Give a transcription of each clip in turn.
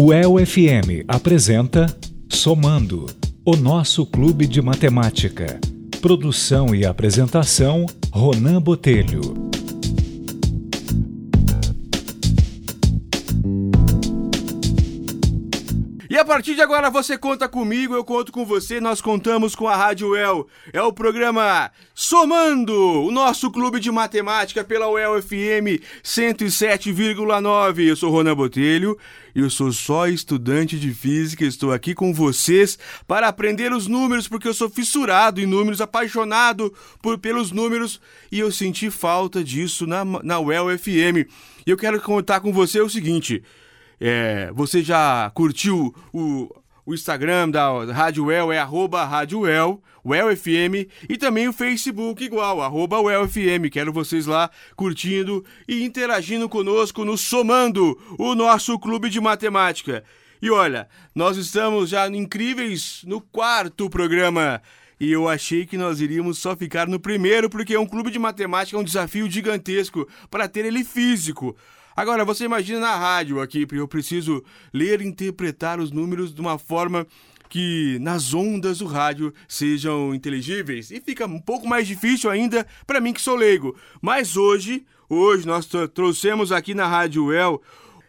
O EL-FM apresenta Somando, o nosso clube de matemática. Produção e apresentação, Ronan Botelho. Partir de agora você conta comigo, eu conto com você, nós contamos com a Rádio El. É o programa Somando, o nosso clube de matemática pela UEL FM 107,9. Eu sou Ronan Botelho eu sou só estudante de física, estou aqui com vocês para aprender os números, porque eu sou fissurado em números, apaixonado por, pelos números e eu senti falta disso na, na UEL FM. E eu quero contar com você o seguinte. É, você já curtiu o, o Instagram da Rádio Well, é arroba Rádio Well, Well FM, e também o Facebook igual, arroba Well FM. Quero vocês lá curtindo e interagindo conosco no Somando, o nosso clube de matemática. E olha, nós estamos já incríveis no quarto programa. E eu achei que nós iríamos só ficar no primeiro, porque é um clube de matemática, é um desafio gigantesco para ter ele físico. Agora, você imagina na rádio aqui, porque eu preciso ler e interpretar os números de uma forma que nas ondas do rádio sejam inteligíveis. E fica um pouco mais difícil ainda para mim que sou leigo. Mas hoje, hoje nós trouxemos aqui na Rádio El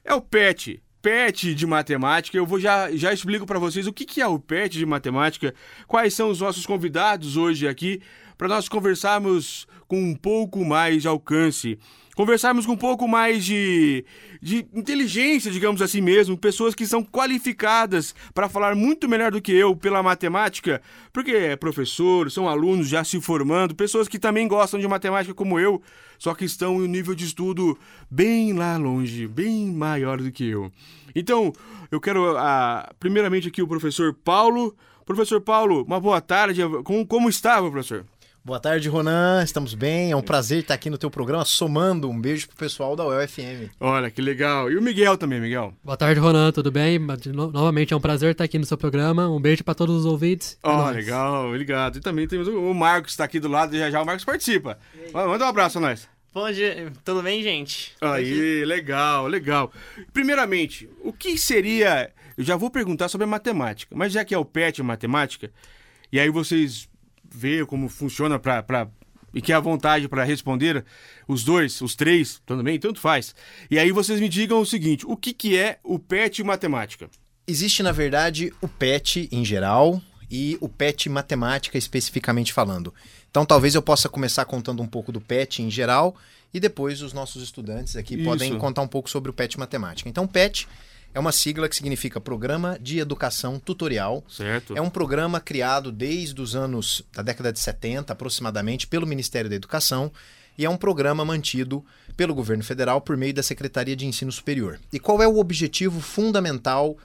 é o PET, PET de matemática. Eu vou já, já explico para vocês o que, que é o PET de matemática, quais são os nossos convidados hoje aqui, para nós conversarmos com um pouco mais de alcance conversarmos com um pouco mais de, de inteligência, digamos assim mesmo, pessoas que são qualificadas para falar muito melhor do que eu pela matemática, porque é professor, são alunos já se formando, pessoas que também gostam de matemática como eu, só que estão em um nível de estudo bem lá longe, bem maior do que eu. Então, eu quero, uh, primeiramente aqui o professor Paulo. Professor Paulo, uma boa tarde. Como, como professor? Boa tarde, Ronan. Estamos bem. É um prazer estar aqui no teu programa, somando. Um beijo pro pessoal da UFM. Olha, que legal. E o Miguel também, Miguel. Boa tarde, Ronan. Tudo bem? Novamente é um prazer estar aqui no seu programa. Um beijo para todos os ouvintes. Ó, oh, legal, obrigado. E também temos o Marcos, que está aqui do lado. Já já o Marcos participa. Manda um abraço a nós. Bom dia, tudo bem, gente? Aí, legal, legal. Primeiramente, o que seria. Eu já vou perguntar sobre a matemática, mas já que é o PET matemática, e aí vocês ver como funciona para e que é a vontade para responder os dois, os três, também, tanto faz. E aí vocês me digam o seguinte: o que, que é o PET matemática? Existe, na verdade, o PET em geral e o PET matemática especificamente falando. Então talvez eu possa começar contando um pouco do PET em geral e depois os nossos estudantes aqui Isso. podem contar um pouco sobre o PET matemática. Então PET é uma sigla que significa Programa de Educação Tutorial. Certo. É um programa criado desde os anos da década de 70, aproximadamente, pelo Ministério da Educação e é um programa mantido pelo governo federal por meio da Secretaria de Ensino Superior. E qual é o objetivo fundamental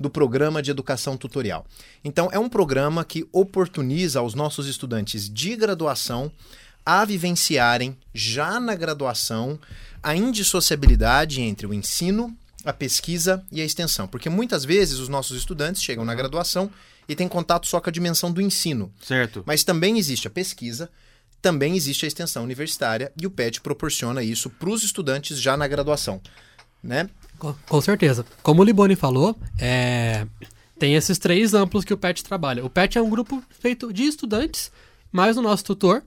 do programa de educação tutorial? Então, é um programa que oportuniza aos nossos estudantes de graduação a vivenciarem já na graduação a indissociabilidade entre o ensino a pesquisa e a extensão. Porque muitas vezes os nossos estudantes chegam na graduação e têm contato só com a dimensão do ensino. Certo. Mas também existe a pesquisa, também existe a extensão universitária e o PET proporciona isso para os estudantes já na graduação. Né? Com, com certeza. Como o Liboni falou, é... tem esses três amplos que o PET trabalha. O PET é um grupo feito de estudantes, mais o nosso tutor,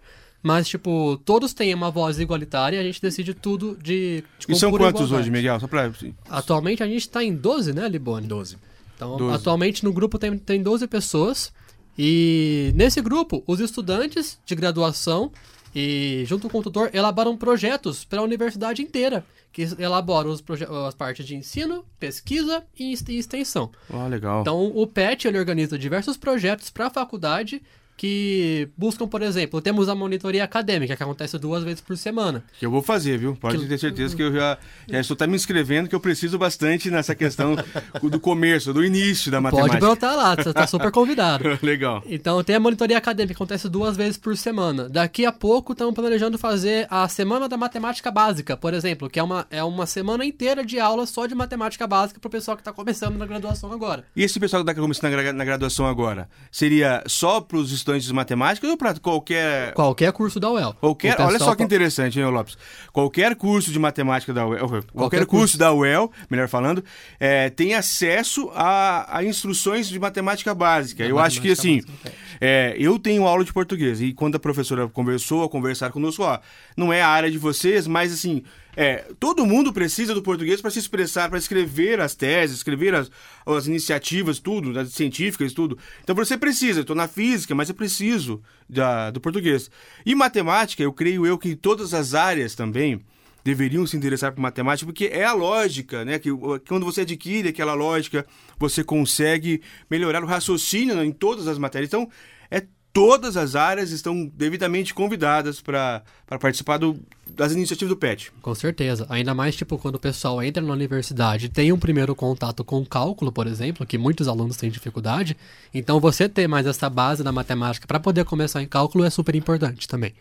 mas, tipo, todos têm uma voz igualitária e a gente decide tudo de. de e são quantos igualdade. hoje, Miguel? Só pra... Atualmente a gente tá em 12, né, Libone? 12. Então, 12. atualmente no grupo tem, tem 12 pessoas. E nesse grupo, os estudantes de graduação e, junto com o tutor, elaboram projetos para a universidade inteira, que elaboram os as partes de ensino, pesquisa e extensão. Ah, legal. Então, o PET ele organiza diversos projetos para a faculdade que buscam, por exemplo, temos a monitoria acadêmica, que acontece duas vezes por semana. Que eu vou fazer, viu? Pode que... ter certeza que eu já, já estou até me inscrevendo, que eu preciso bastante nessa questão do começo, do início da matemática. Pode brotar lá, você está super convidado. Legal. Então, tem a monitoria acadêmica, que acontece duas vezes por semana. Daqui a pouco, estamos planejando fazer a Semana da Matemática Básica, por exemplo, que é uma, é uma semana inteira de aula só de matemática básica para o pessoal que está começando na graduação agora. E esse pessoal que está começando na graduação agora, seria só para os estudantes de matemática ou para qualquer Qualquer curso da UEL. Qualquer, O pessoal olha só que interessante, hein, Lopes? Qualquer curso de matemática da UEL, qualquer, Qualquer curso, curso. da UEL, melhor falando, é, tem acesso a, a instruções de matemática básica. Da eu acho que assim, matemática é, eu tenho aula de português e quando a professora conversou, a conversar conosco, ó, não é a área de vocês, mas assim, é, todo mundo precisa do português para se expressar, para escrever as teses, escrever as, as iniciativas, tudo, as científicas, tudo. Então você precisa, estou na física, mas eu preciso da, do português. E matemática, eu creio eu que todas as áreas também deveriam se interessar por matemática, porque é a lógica, né? Que quando você adquire aquela lógica, você consegue melhorar o raciocínio em todas as matérias. Então, é todas as áreas estão devidamente convidadas para participar do- das iniciativas do PET. Com certeza. Ainda mais, tipo, quando o pessoal entra na universidade e tem um primeiro contato com cálculo, por exemplo, que muitos alunos têm dificuldade. Então, você ter mais essa base da matemática para poder começar em cálculo é super importante também.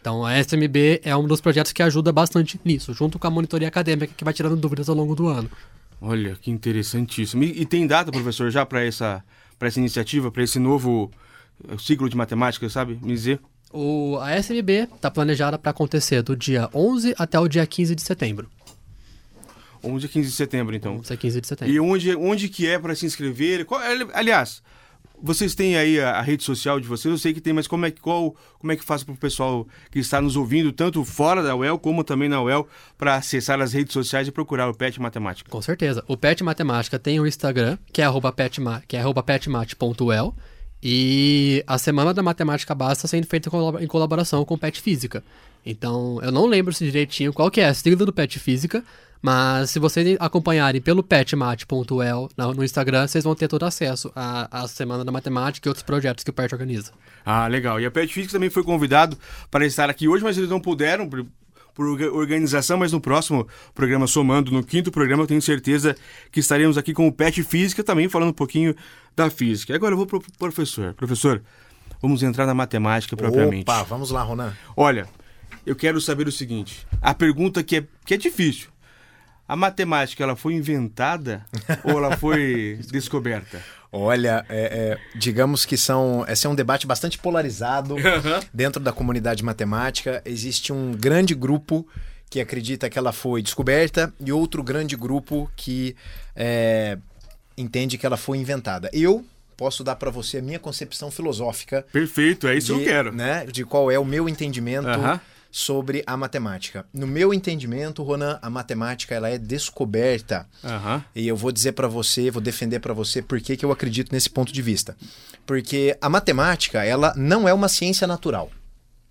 Então, a SMB é um dos projetos que ajuda bastante nisso, junto com a monitoria acadêmica, que vai tirando dúvidas ao longo do ano. Olha, que interessantíssimo. E, e tem data, professor, já para essa, pra essa iniciativa, para esse novo ciclo de matemática, sabe? Me dizer. O, a SMB está planejada para acontecer do dia 11 até o dia 15 de setembro. 11 a 15 de setembro, então. 11 a 15 de setembro. E onde, onde que é para se inscrever? Qual- aliás, vocês têm aí a, a rede social de vocês, eu sei que tem, mas como é que, qual, como é que faz para o pessoal que está nos ouvindo, tanto fora da UEL como também na UEL, para acessar as redes sociais e procurar o PET Matemática? Com certeza. O Pet Matemática tem o Instagram, que é arroba petma, que é arroba petmate.el. E a Semana da Matemática Básica está sendo feita em colab- em colaboração com o Pet Física. Então, eu não lembro se direitinho qual que é a sigla do Pet Física, mas se vocês acompanharem pelo petmate.el no Instagram, vocês vão ter todo acesso à, à Semana da Matemática e outros projetos que o Pet organiza. Ah, legal. E a PET Física também foi convidado para estar aqui hoje, mas eles não puderam por, por orga- organização, mas no próximo programa Somando, no quinto programa, eu tenho certeza que estaremos aqui com o PET Física também falando um pouquinho da física. Agora eu vou pro professor. Professor, vamos entrar na matemática propriamente. Opa, vamos lá, Ronan. Olha, eu quero saber o seguinte. A pergunta que é, que é difícil. A matemática, ela foi inventada ou ela foi descoberta? Olha, é, é, digamos que são. Esse é um debate bastante polarizado dentro da comunidade matemática. Existe um grande grupo que acredita que ela foi descoberta e outro grande grupo que é, entende que ela foi inventada. Eu posso dar para você a minha concepção filosófica Perfeito, é isso de, que eu quero. Né, de qual é o meu entendimento Aham. Sobre a matemática. No meu entendimento, Ronan, a matemática ela é descoberta. Aham. E eu vou dizer para você, vou defender para você por que que eu acredito nesse ponto de vista. Porque a matemática, ela não é uma ciência natural.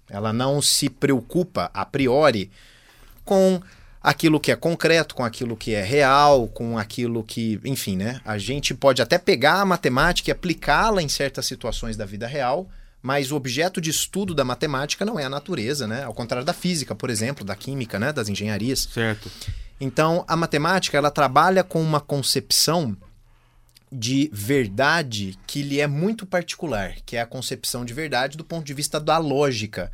Ela não se preocupa a priori com aquilo que é concreto, com aquilo que é real, com aquilo que, enfim, né? A gente pode até pegar a matemática e aplicá-la em certas situações da vida real, mas o objeto de estudo da matemática não é a natureza, né? Ao contrário da física, por exemplo, da química, né? Das engenharias. Certo. Então, a matemática ela trabalha com uma concepção de verdade que lhe é muito particular, que é a concepção de verdade do ponto de vista da lógica.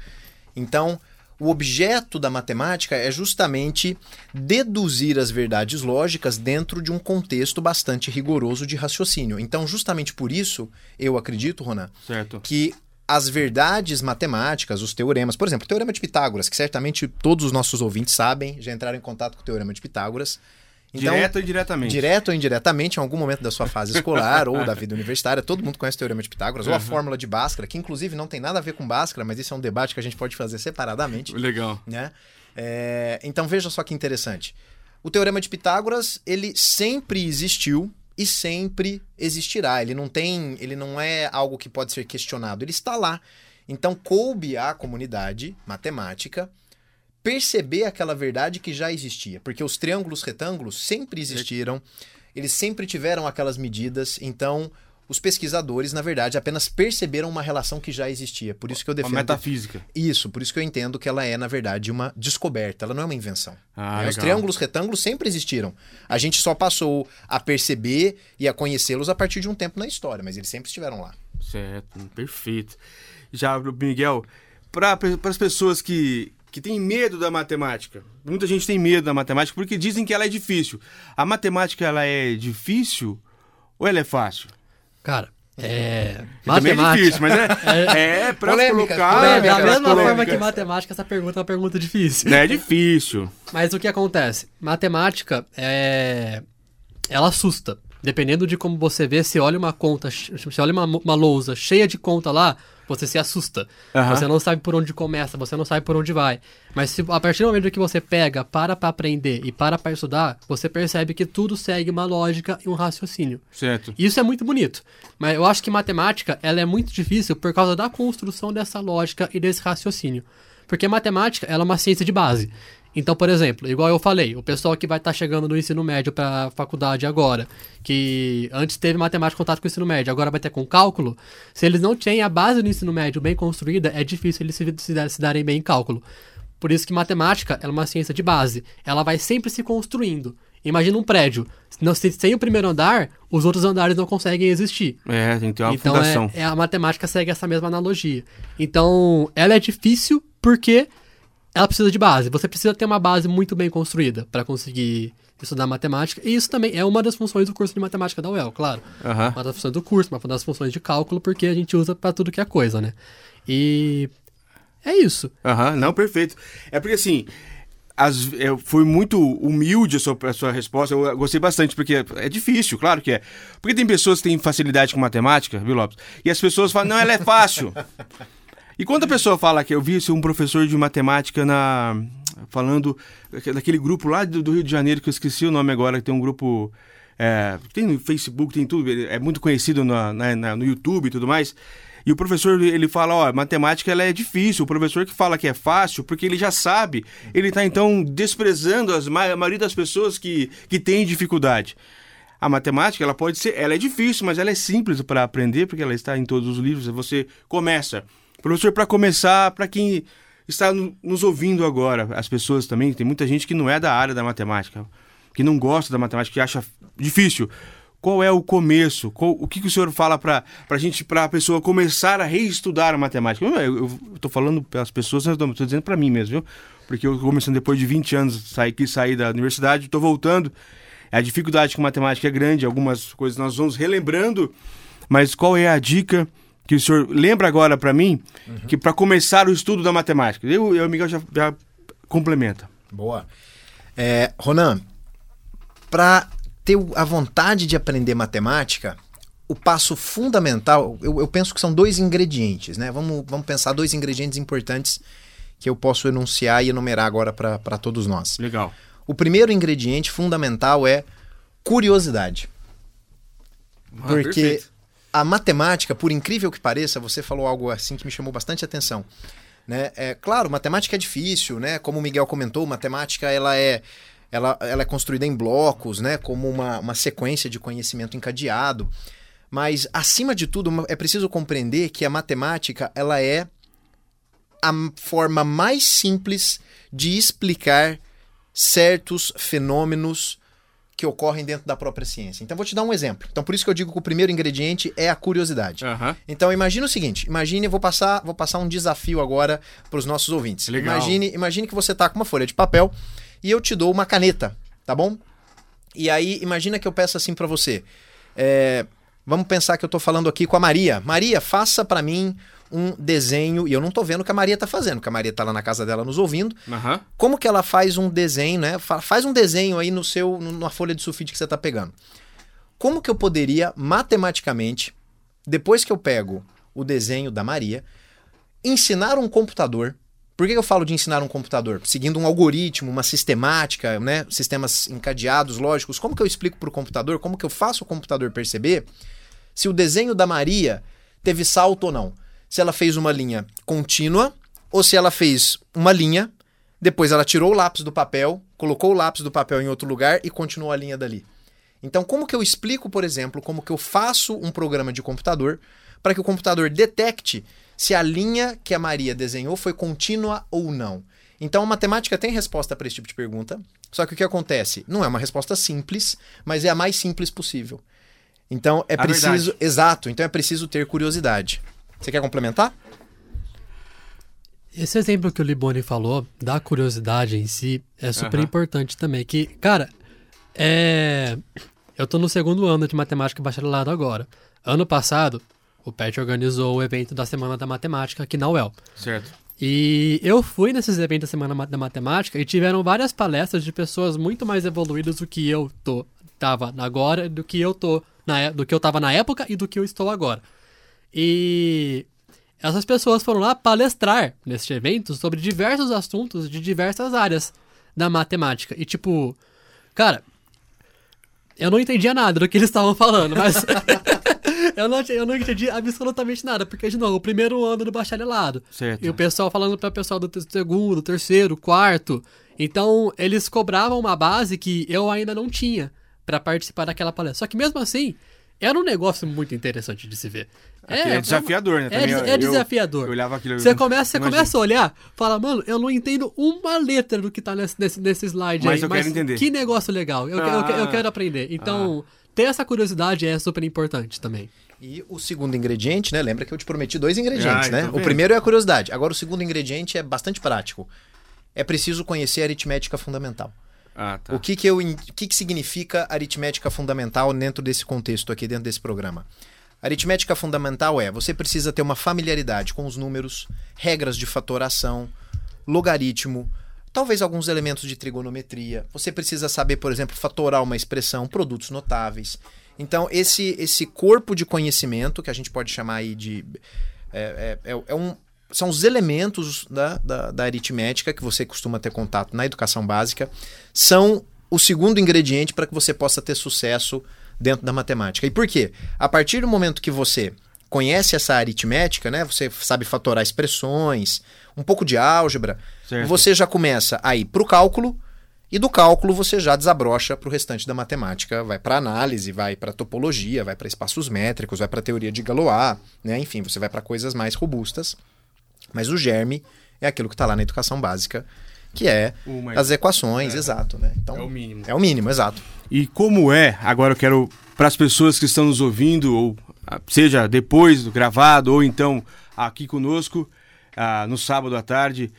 Então, o objeto da matemática é justamente deduzir as verdades lógicas dentro de um contexto bastante rigoroso de raciocínio. Então, justamente por isso, eu acredito, Ronan, Certo. que as verdades matemáticas, os teoremas, por exemplo, o teorema de Pitágoras, que certamente todos os nossos ouvintes sabem, já entraram em contato com o teorema de Pitágoras. Então, Direto ou indiretamente? direto ou indiretamente, em algum momento da sua fase escolar ou da vida universitária, todo mundo conhece o teorema de Pitágoras, ou a fórmula de Bhaskara, que inclusive não tem nada a ver com Bhaskara, mas isso é um debate que a gente pode fazer separadamente Legal. né? É, então veja só que interessante. O teorema de Pitágoras ele sempre existiu e sempre existirá. Ele não tem, ele não é algo que pode ser questionado. Ele está lá. Então coube à comunidade matemática perceber aquela verdade que já existia, porque os triângulos retângulos sempre existiram. Eles sempre tiveram aquelas medidas. Então os pesquisadores, na verdade, apenas perceberam uma relação que já existia. Por isso que eu Uma defendo metafísica. isso, por isso que eu entendo que ela é, na verdade, uma descoberta, ela não é uma invenção. Ah, né? Os triângulos retângulos sempre existiram. A gente só passou a perceber e a conhecê-los a partir de um tempo na história, mas eles sempre estiveram lá. Certo, perfeito. Já, Miguel, para as pessoas que, que têm medo da matemática, muita gente tem medo da matemática porque dizem que ela é difícil. A matemática ela é difícil ou ela é fácil? Cara, É. Também é Matemática. difícil, mas é, é, pra Polêmicas, colocar... É, polêmicas, da mesma polêmicas. forma que matemática, essa pergunta é uma pergunta difícil. É difícil. Mas o que acontece? Matemática é. Ela assusta. Dependendo de como você vê, se olha uma conta, se olha uma, uma lousa cheia de conta lá, você se assusta. Aham. Você não sabe por onde começa, você não sabe por onde vai. Mas se, a partir do momento que você pega, para pra aprender e para pra estudar, você percebe que tudo segue uma lógica e um raciocínio. Certo. Isso é muito bonito. Mas eu acho que matemática ela é muito difícil por causa da construção dessa lógica e desse raciocínio. Porque matemática ela é uma ciência de base. Então, por exemplo, igual eu falei, o pessoal que vai estar chegando no ensino médio para a faculdade agora, que antes teve matemática em contato com o ensino médio, agora vai ter com cálculo, se eles não têm a base do ensino médio bem construída, é difícil eles se, se, se darem bem em cálculo. Por isso que matemática é uma ciência de base. Ela vai sempre se construindo. Imagina um prédio. Não, se- sem o primeiro andar, os outros andares não conseguem existir. É, tem que ter uma então fundação. é, é- a matemática segue essa mesma analogia. Então ela é difícil porque ela precisa de base. Você precisa ter uma base muito bem construída para conseguir estudar matemática. E isso também é uma das funções do curso de matemática da UEL, claro. Aham. Uma das funções do curso, uma das funções de cálculo, porque a gente usa para tudo que é coisa, né? E é isso. Aham, não, perfeito. É porque assim, as, eu fui muito humilde a sua, a sua resposta, eu gostei bastante, porque é difícil, claro que é. Porque tem pessoas que têm facilidade com matemática, viu, Lopes? E as pessoas falam, não, ela é fácil. E quando a pessoa fala que eu vi um professor de matemática na falando daquele grupo lá do, Rio de Janeiro, que eu esqueci o nome agora, que tem um grupo. é, tem no Facebook, tem tudo, é muito conhecido na- na- no YouTube e tudo mais. E o professor, ele fala, ó, matemática ela é difícil. O professor que fala que é fácil, porque ele já sabe. Ele está então desprezando as, a maioria das pessoas que, que têm dificuldade. A matemática, ela pode ser, ela é difícil, mas ela é simples para aprender, porque ela está em todos os livros. Você começa. Professor, para começar, para quem está no- nos ouvindo agora, as pessoas também, tem muita gente que não é da área da matemática, que não gosta da matemática, que acha difícil. Qual é o começo? Qual- o que, que o senhor fala para a gente, para a pessoa começar a reestudar a matemática? Eu estou falando para as pessoas, mas estou dizendo para mim mesmo, viu? Porque eu começando depois de 20 anos, saí, quis sair da universidade, estou voltando. A dificuldade com matemática é grande, algumas coisas nós vamos relembrando, mas qual é a dica que o senhor lembra agora para mim, que para começar o estudo da matemática? Eu e o Miguel já, já complementa. Boa. É, Ronan, para ter a vontade de aprender matemática, o passo fundamental, eu, eu penso que são dois ingredientes, né? Vamos, vamos pensar dois ingredientes importantes que eu posso enunciar e enumerar agora para todos nós. Legal. O primeiro ingrediente fundamental é curiosidade. Ah, Porque perfeito. A matemática, por incrível que pareça, você falou algo assim que me chamou bastante atenção. Né? É, claro, matemática é difícil, né? Como o Miguel comentou, matemática ela é, ela, ela é construída em blocos, né? Como uma, uma sequência de conhecimento encadeado. Mas, acima de tudo, é preciso compreender que a matemática ela é a forma mais simples de explicar certos fenômenos que ocorrem dentro da própria ciência. Então, vou te dar um exemplo. Então, por isso que eu digo que o primeiro ingrediente é a curiosidade. Aham. Então imagine o seguinte, imagine, eu vou passar, vou passar um desafio agora para os nossos ouvintes. Legal. Imagine, imagine que você tá com uma folha de papel e eu te dou uma caneta, tá bom? E aí imagina que eu peço assim para você. é, vamos pensar que eu tô falando aqui com a Maria. Maria, faça para mim um desenho e eu não tô vendo o que a Maria tá fazendo, porque a Maria tá lá na casa dela nos ouvindo. Aham. Como que ela faz um desenho, né? Fa- Faz um desenho aí no seu, na folha de sulfite que você está pegando. Como que eu poderia matematicamente, depois que eu pego o desenho da Maria, ensinar um computador? Por que que eu falo de ensinar um computador? Seguindo um algoritmo, uma sistemática, né? Sistemas encadeados, lógicos. Como que eu explico para o computador? Como que eu faço o computador perceber se o desenho da Maria teve salto ou não? Se ela fez uma linha contínua ou se ela fez uma linha depois ela tirou o lápis do papel, colocou o lápis do papel em outro lugar e continuou a linha dali. Então, como que eu explico, por exemplo, como que eu faço um programa de computador para que o computador detecte se a linha que a Maria desenhou foi contínua ou não? Então, a matemática tem resposta para esse tipo de pergunta. Só que o que acontece? Não é uma resposta simples, mas é a mais simples possível. Então, é A preciso. verdade. Exato, então é preciso ter curiosidade. Você quer complementar? Esse exemplo que o Liboni falou, da curiosidade em si, é super Aham. importante também. Que, cara, é. Eu tô no segundo ano de matemática bacharelado agora. ano passado, o PET organizou o evento da Semana da Matemática aqui na UEL. Certo. E eu fui nesses eventos da Semana da Matemática e tiveram várias palestras de pessoas muito mais evoluídas do que eu tô, tava agora, do que eu tô na, do que eu tava na época e do que eu estou agora. E essas pessoas foram lá palestrar neste evento sobre diversos assuntos de diversas áreas da matemática. E tipo, cara, eu não entendia nada do que eles estavam falando, mas eu, não, eu não entendi absolutamente nada, porque, de novo, o primeiro ano do bacharelado. Certo. E o pessoal falando para o pessoal do segundo, terceiro, quarto. Então, eles cobravam uma base que eu ainda não tinha para participar daquela palestra. Só que mesmo assim, era um negócio muito interessante de se ver. É, desafiador, né? É, Também é eu- desafiador. Eu olhava aquilo. Você começa, você Imagina. começa a olhar, fala, mano, eu não entendo uma letra do que tá nesse, nesse, nesse slide Mas aí. eu quero entender. Que negócio legal. Eu, eu- eu, Ah. quero aprender. Então, ter essa curiosidade é super importante também. E o segundo ingrediente, né? Lembra que eu te prometi dois ingredientes, Ah, né? O primeiro é a curiosidade. Agora, o segundo ingrediente é bastante prático. É preciso conhecer a aritmética fundamental. Ah, tá. O que que, eu, o que que significa aritmética fundamental dentro desse contexto aqui, dentro desse programa? Aritmética fundamental é, você precisa ter uma familiaridade com os números, regras de fatoração, logaritmo, talvez alguns elementos de trigonometria. Você precisa saber, por exemplo, fatorar uma expressão, produtos notáveis. Então, esse, esse corpo de conhecimento, que a gente pode chamar aí de... é- é- é- é um, são os elementos da, da, da aritmética que você costuma ter contato na educação básica, são o segundo ingrediente para que você possa ter sucesso dentro da matemática. E por quê? A partir do momento que você conhece essa aritmética, né, você sabe fatorar expressões, um pouco de álgebra, Certo. você já começa a ir para o cálculo e do cálculo você já desabrocha para o restante da matemática, vai para análise, vai para topologia, vai para espaços métricos, vai para teoria de Galois, né? enfim, você vai para coisas mais robustas. Mas o germe é aquilo que está lá na educação básica, que é mais- as equações, exato, né? Então, É o mínimo. É o mínimo, exato. E como é, agora eu quero, para as pessoas que estão nos ouvindo, ou ah, seja depois do gravado, ou então aqui conosco, ah, no sábado à tarde,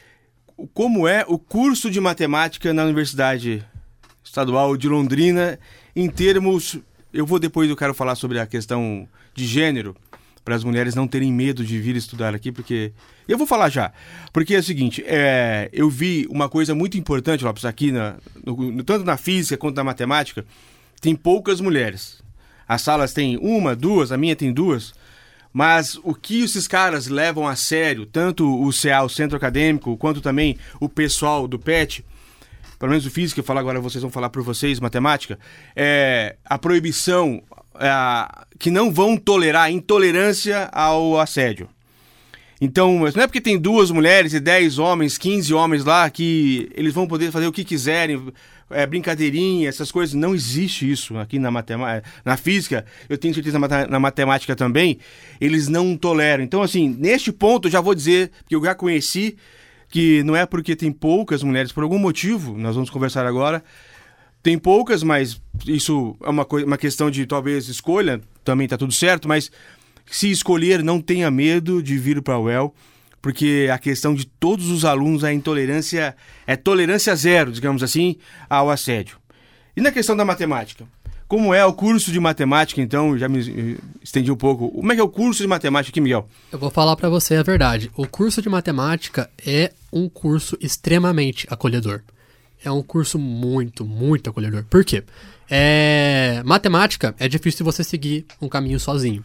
como é o curso de matemática na Universidade Estadual de Londrina, em termos. Eu vou depois, eu quero falar sobre a questão de gênero, para as mulheres não terem medo de vir estudar aqui, porque. Eu vou falar já. Porque é o seguinte, é, eu vi uma coisa muito importante, Lopes, aqui, na, no- tanto na física quanto na matemática, tem poucas mulheres. As salas têm uma, duas, a minha tem duas. Mas o que esses caras levam a sério, tanto o CA, o Centro Acadêmico, quanto também o pessoal do PET, pelo menos o físico, eu falo agora, vocês vão falar por vocês, matemática, é a proibição é, que não vão tolerar intolerância ao assédio. Então, não é porque tem duas mulheres e dez homens, 15 homens lá que eles vão poder fazer o que quiserem, é, brincadeirinha, essas coisas. Não existe isso aqui na matemática. Na física, eu tenho certeza na matemática também, eles não toleram. Então, assim, neste ponto eu já vou dizer, que eu já conheci, que não é porque tem poucas mulheres, por algum motivo, nós vamos conversar agora, tem poucas, mas isso é uma, uma questão de talvez escolha, também tá tudo certo, mas se escolher, não tenha medo de vir para a UEL, porque a questão de todos os alunos, a intolerância é tolerância zero, digamos assim, ao assédio. E na questão da matemática? Como é o curso de matemática, então? Já me estendi um pouco. Como é que é o curso de matemática aqui, Miguel? Eu vou falar pra você a verdade. O curso de matemática é um curso extremamente acolhedor. É um curso muito, muito acolhedor. Por quê? É... Matemática é difícil você seguir um caminho sozinho.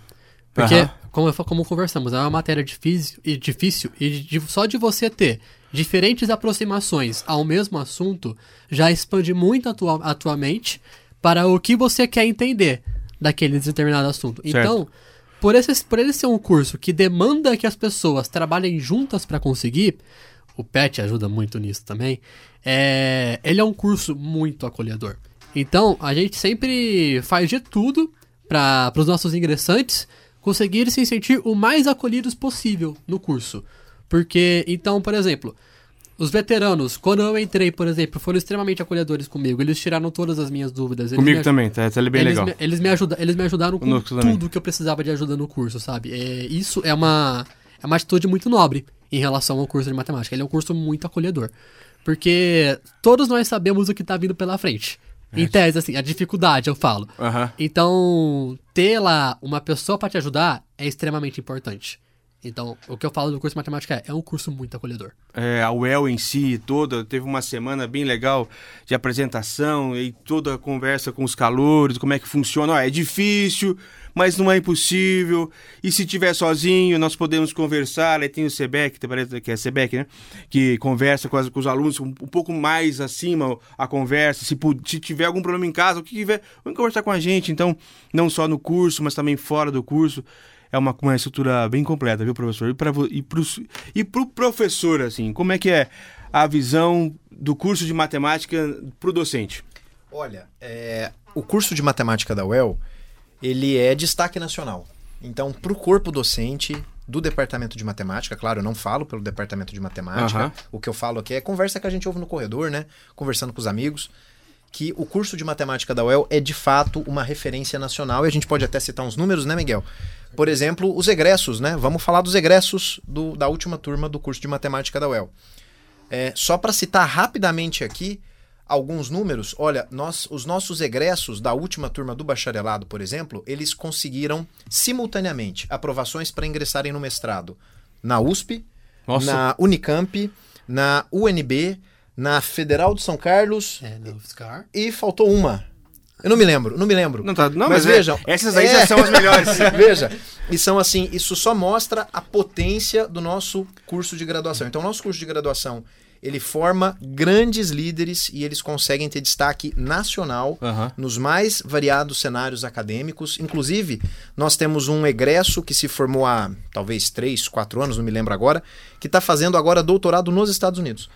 Porque, Aham. como, como conversamos, é uma matéria difícil e, difícil, e de- só de você ter diferentes aproximações ao mesmo assunto já expande muito a tua, a tua mente para o que você quer entender daquele determinado assunto. Certo. Então, por, esse, por ele ser um curso que demanda que as pessoas trabalhem juntas para conseguir, o PET ajuda muito nisso também, é, ele é um curso muito acolhedor. Então, a gente sempre faz de tudo para os nossos ingressantes conseguirem se sentir o mais acolhidos possível no curso. Porque, então, por exemplo, os veteranos, quando eu entrei, por exemplo, foram extremamente acolhedores comigo. Eles tiraram todas as minhas dúvidas. Eles Comigo também, tá, tá bem eles legal. Me, eles, me ajuda, eles me ajudaram com Conosco também. tudo que eu precisava de ajuda no curso, sabe? É, isso é uma, é uma atitude muito nobre em relação ao curso de matemática. Ele é um curso muito acolhedor. Porque todos nós sabemos o que está vindo pela frente. Em tese, assim, a dificuldade, eu falo. Aham. Então, ter lá uma pessoa pra te ajudar é extremamente importante. Então, o que eu falo do curso de matemática é, é um curso muito acolhedor. É, a UEL em si toda teve uma semana bem legal de apresentação e toda a conversa com os calouros, como é que funciona. Ó, é difícil, mas não é impossível. E se tiver sozinho, nós podemos conversar. Aí tem o SEBEC, que é SEBEC, né? Que conversa com, as- com os alunos um, um pouco mais acima a conversa. Se, se tiver algum problema em casa, o que tiver, vem conversar com a gente. Então, não só no curso, mas também fora do curso. É uma, uma estrutura bem completa, viu, professor? E para e pros, e pro professor, assim, como é que é a visão do curso de matemática pro docente? Olha, é, o curso de matemática da UEL, ele é destaque nacional. Então, para o corpo docente do departamento de matemática, claro, eu não falo pelo departamento de matemática, Aham. o que eu falo aqui é conversa que a gente ouve no corredor, né? Conversando com os amigos, que o curso de matemática da UEL é de fato uma referência nacional e a gente pode até citar uns números, né, Miguel? Por exemplo, os egressos, né? Vamos falar dos egressos do- da última turma do curso de matemática da UEL. É, só para citar rapidamente aqui alguns números, olha, nós, os nossos egressos da última turma do bacharelado, por exemplo, eles conseguiram simultaneamente aprovações para ingressarem no mestrado na USP, Nossa. na Unicamp, na UNB, na Federal de São Carlos É, no UFSCar. e faltou uma. Eu não me lembro, não me lembro. Não, tá, não mas, mas, é- vejam, essas aí é. já são as melhores. Veja, e são assim, isso só mostra a potência do nosso curso de graduação. Então, o nosso curso de graduação, ele forma grandes líderes e eles conseguem ter destaque nacional nos mais variados cenários acadêmicos. Inclusive, nós temos um egresso que se formou há talvez três, quatro anos, não me lembro agora, que está fazendo agora doutorado nos Estados Unidos.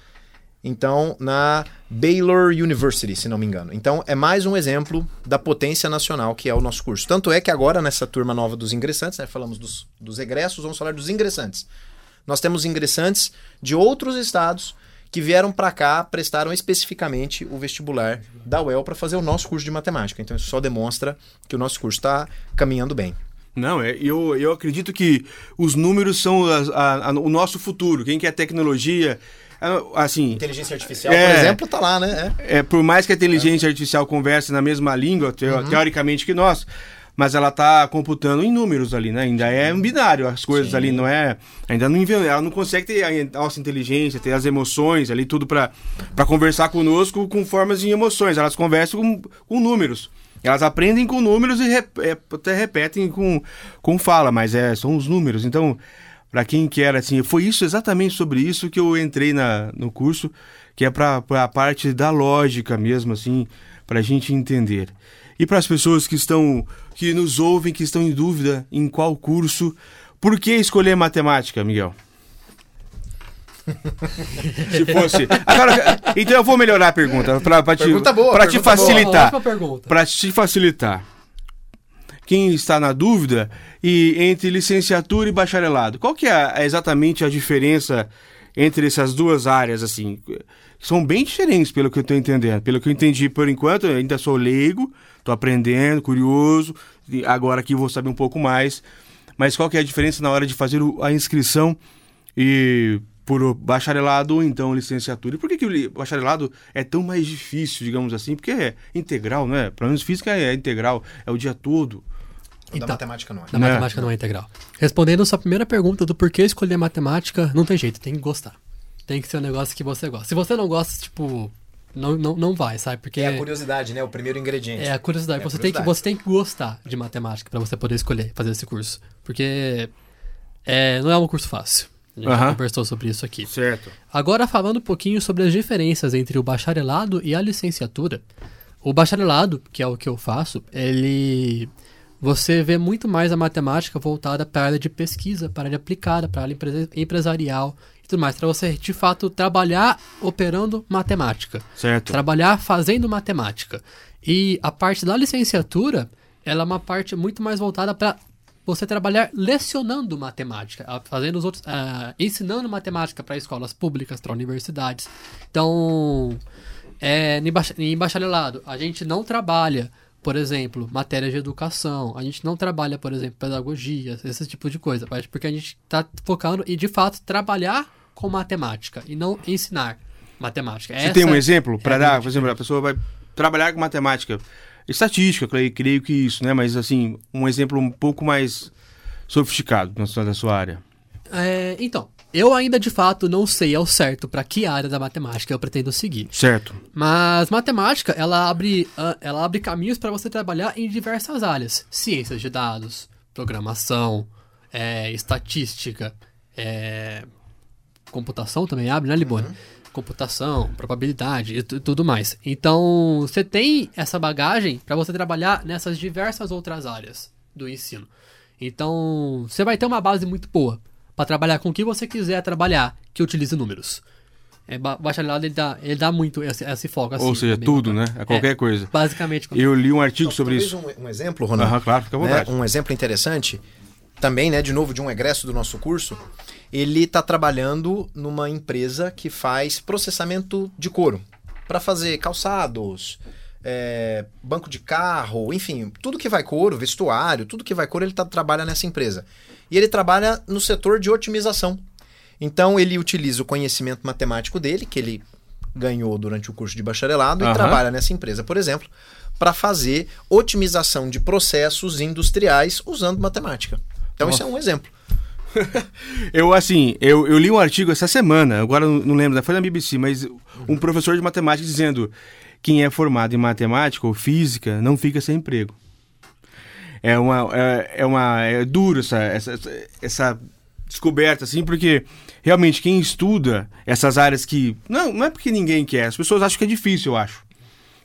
Então, na Baylor University, se não me engano. Então, é mais um exemplo da potência nacional que é o nosso curso. Tanto é que agora, nessa turma nova dos ingressantes, né, falamos dos, dos egressos, vamos falar dos ingressantes. Nós temos ingressantes de outros estados que vieram para cá, prestaram especificamente o vestibular da UEL para fazer o nosso curso de matemática. Então, isso só demonstra que o nosso curso está caminhando bem. Não, é, eu, eu acredito que os números são as- a- a- o nosso futuro. Quem quer tecnologia, a- assim, Inteligência artificial, É. por exemplo, tá lá, né? É. é, por mais que a inteligência artificial converse na mesma língua, teo- teoricamente que nós, mas ela está computando em números ali, né? Ainda é um binário as coisas Sim. ali, não é? Ainda não ela não consegue ter a nossa inteligência, ter as emoções ali, tudo para conversar conosco com formas de emoções. Elas conversam com, com números. Elas aprendem com números e rep- é, até repetem com, com fala, mas é, são os números. Então, para quem quer, assim, foi isso exatamente sobre isso que eu entrei na, no curso, que é para a parte da lógica mesmo, assim, para a gente entender. E para as pessoas que estão, que nos ouvem, que estão em dúvida em qual curso, por que escolher matemática, Miguel? Se fosse. Agora, então eu vou melhorar a pergunta para te, Pergunta boa, pra te pergunta boa. facilitar. Para te facilitar. Quem está na dúvida e entre licenciatura e bacharelado, qual que é a- exatamente a diferença entre essas duas áreas assim? São bem diferentes pelo que eu estou entendendo. Pelo que eu entendi por enquanto, eu ainda sou leigo, estou aprendendo, curioso. agora aqui vou saber um pouco mais. Mas qual que é a diferença na hora de fazer a inscrição e por bacharelado ou então licenciatura? E por que, que o bacharelado é tão mais difícil, digamos assim? Porque é integral, né? Pelo menos física é integral, é o dia todo. Da Então, matemática não é. Na Né? matemática não é integral. Respondendo a sua primeira pergunta do porquê escolher matemática, não tem jeito, tem que gostar. Tem que ser um negócio que você gosta. Se você não gosta, tipo, não, não, não vai, sabe? Porque É a curiosidade, né? O primeiro ingrediente. é a curiosidade. É a você, Tem que, curiosidade. você tem que gostar de matemática pra você poder escolher fazer esse curso. Porque é, não é um curso fácil. A gente já Aham. conversou sobre isso aqui. Certo. Agora, falando um pouquinho sobre as diferenças entre o bacharelado e a licenciatura. O bacharelado, que é o que eu faço, ele. Você vê muito mais a matemática voltada para a área de pesquisa, para a área aplicada, para a área empre- empresarial e tudo mais. Para você, de fato, trabalhar operando matemática. Certo. Trabalhar fazendo matemática. E a parte da licenciatura, ela é uma parte muito mais voltada para você trabalhar lecionando matemática, fazendo os outros, ah, ensinando matemática para escolas públicas, para universidades. Então, é, em bacharelado, a gente não trabalha, por exemplo, matérias de educação, a gente não trabalha, por exemplo, pedagogia, esse tipo de coisa, mas porque a gente está focando em, de fato, trabalhar com matemática e não ensinar matemática. Você tem um exemplo para é dar? Por exemplo, a pessoa vai trabalhar com matemática, estatística, creio, creio que isso, né? Mas assim, um exemplo um pouco mais sofisticado na sua, na sua área. É, então, eu ainda de fato não sei ao certo para que área da matemática eu pretendo seguir. Certo. Mas matemática, ela abre, ah, ela abre caminhos para você trabalhar em diversas áreas: ciências de dados, programação, é, estatística, é, computação também abre, né, Libona? Computação, probabilidade e tu- tudo mais. Então, você tem essa bagagem para você trabalhar nessas diversas outras áreas do ensino. Então, você vai ter uma base muito boa para trabalhar com o que você quiser trabalhar que utilize números. É, ba- bacharelado ele dá, ele dá muito esse, esse foco assim. Ou seja, é tudo, bacana. né? É qualquer coisa. Basicamente. Eu li um artigo sobre Talvez isso. Um, um exemplo, Ronaldo. Aham, claro, fica à né? vontade. Um exemplo interessante, também, né, de novo, de um egresso do nosso curso, ele está trabalhando numa empresa que faz processamento de couro para fazer calçados, é, banco de carro, enfim, tudo que vai couro, vestuário, tudo que vai couro, ele tá, trabalha nessa empresa. E ele trabalha no setor de otimização. Então ele utiliza o conhecimento matemático dele, que ele ganhou durante o curso de bacharelado, Aham. e trabalha nessa empresa, por exemplo, para fazer otimização de processos industriais usando matemática. Então isso é um exemplo. Eu, assim, eu, eu li um artigo essa semana, agora não não lembro, foi na BBC, mas um professor de matemática dizendo quem é formado em matemática ou física não fica sem emprego. É uma. É, é uma. É duro essa, essa, essa- descoberta, assim, porque realmente quem estuda essas áreas que. Não, não é porque ninguém quer, as pessoas acham que é difícil, eu acho.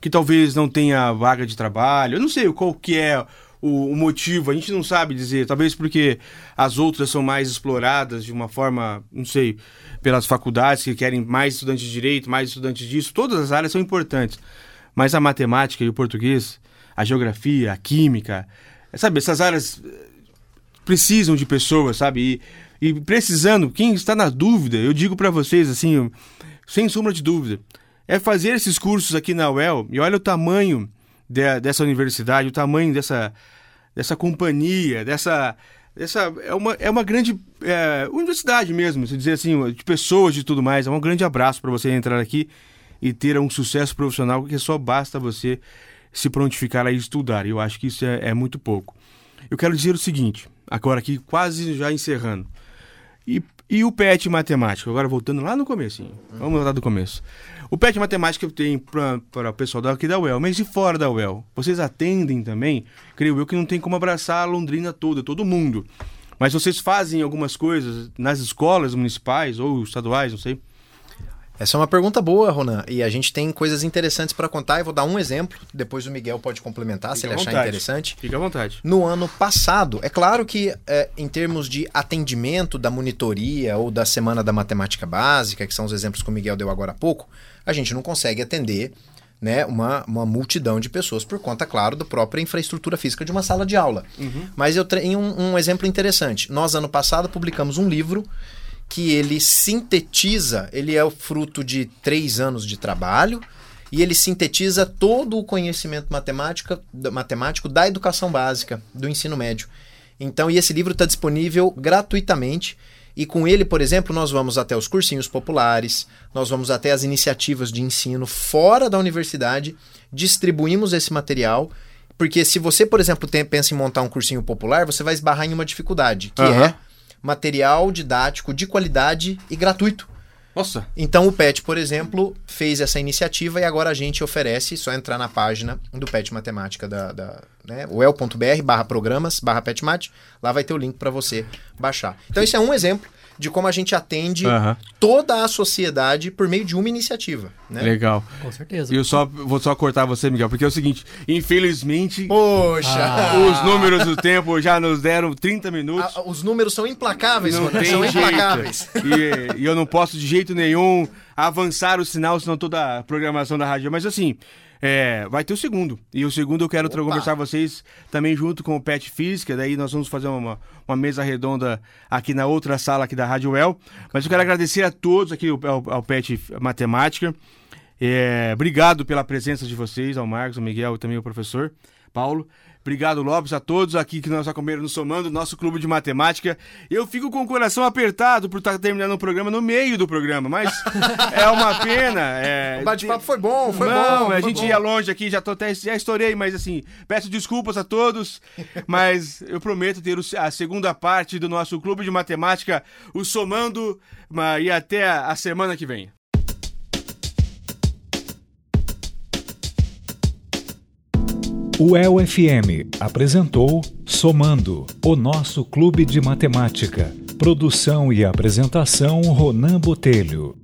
Que talvez não tenha vaga de trabalho. Eu não sei qual que é o, o motivo, a gente não sabe dizer. Talvez porque as outras são mais exploradas de uma forma, não sei, pelas faculdades que querem mais estudantes de direito, mais estudantes disso. Todas as áreas são importantes. Mas a matemática e o português, a geografia, a química, sabe, essas áreas eh, precisam de pessoas, sabe? E, e precisando, quem está na dúvida, eu digo para vocês assim, sem sombra de dúvida, é fazer esses cursos aqui na UEL e olha o tamanho de- dessa universidade, o tamanho dessa, dessa companhia, dessa. dessa é, uma, é uma grande é, universidade mesmo, se dizer assim, de pessoas e tudo mais. É um grande abraço para você entrar aqui e ter um sucesso profissional, porque só basta você se prontificar a estudar. Eu acho que isso é, é muito pouco. Eu quero dizer o seguinte, agora aqui quase já encerrando. E, e o PET Matemática? Agora voltando lá no começo. Vamos voltar do começo. O PET Matemática tem para o pessoal daqui da UEL, mas de fora da UEL. Vocês atendem também? Creio eu que não tem como abraçar a Londrina toda, todo mundo. Mas vocês fazem algumas coisas nas escolas municipais ou estaduais, não sei. Essa é uma pergunta boa, Ronan. E a gente tem coisas interessantes para contar. Eu vou dar um exemplo, depois o Miguel pode complementar se ele achar vontade. interessante. Fica à vontade. No ano passado, é claro que é, em termos de atendimento da monitoria ou da Semana da Matemática Básica, que são os exemplos que o Miguel deu agora há pouco, a gente não consegue atender né, uma, uma multidão de pessoas por conta, claro, da própria infraestrutura física de uma sala de aula. Mas eu tenho um, um exemplo interessante. Nós, ano passado, publicamos um livro que ele sintetiza, ele é o fruto de três anos de trabalho e ele sintetiza todo o conhecimento matemática, matemático da educação básica, do ensino médio. Então, e esse livro está disponível gratuitamente. E com ele, por exemplo, nós vamos até os cursinhos populares, nós vamos até as iniciativas de ensino fora da universidade, distribuímos esse material, porque se você, por exemplo, tem- pensa em montar um cursinho popular, você vai esbarrar em uma dificuldade, que Aham. é material didático de qualidade e gratuito. Nossa, Então o PET, por exemplo, fez essa iniciativa e agora a gente oferece, só entrar na página do PET Matemática da, da né, uel.br barra programas, barra petmat, lá vai ter o link para você baixar. Então esse é um exemplo de como a gente atende Aham. toda a sociedade por meio de uma iniciativa. Né? legal. Com certeza. E eu só vou só cortar você, Miguel, porque é o seguinte, infelizmente Poxa! Ah. os números do tempo já nos deram 30 minutos. A- os números são implacáveis, Não tem são jeito. implacáveis. E, e eu não posso de jeito nenhum avançar o sinal, senão toda a programação da rádio. Mas assim, é, vai ter o segundo. E o segundo eu quero Opa. conversar com vocês também junto com o Pet Física. Daí nós vamos fazer uma, uma mesa redonda aqui na outra sala aqui da Rádio El. Mas eu quero agradecer a todos aqui ao, ao, ao Pet Matemática. É, obrigado pela presença de vocês, ao Marcos, ao Miguel e também ao professor Paulo. Obrigado, Lopes, a todos aqui que nós acompanhamos no Somando, nosso clube de matemática. Eu fico com o coração apertado por estar terminando o programa no meio do programa, mas é uma pena. É... O bate-papo foi bom, foi Não, bom. a gente bom. ia longe aqui, já, tô até, já estourei, mas assim, peço desculpas a todos, mas eu prometo ter a segunda parte do nosso clube de matemática, o Somando, ma- e até a semana que vem. O EL-FM apresentou Somando, o nosso clube de matemática. Produção e apresentação Ronan Botelho.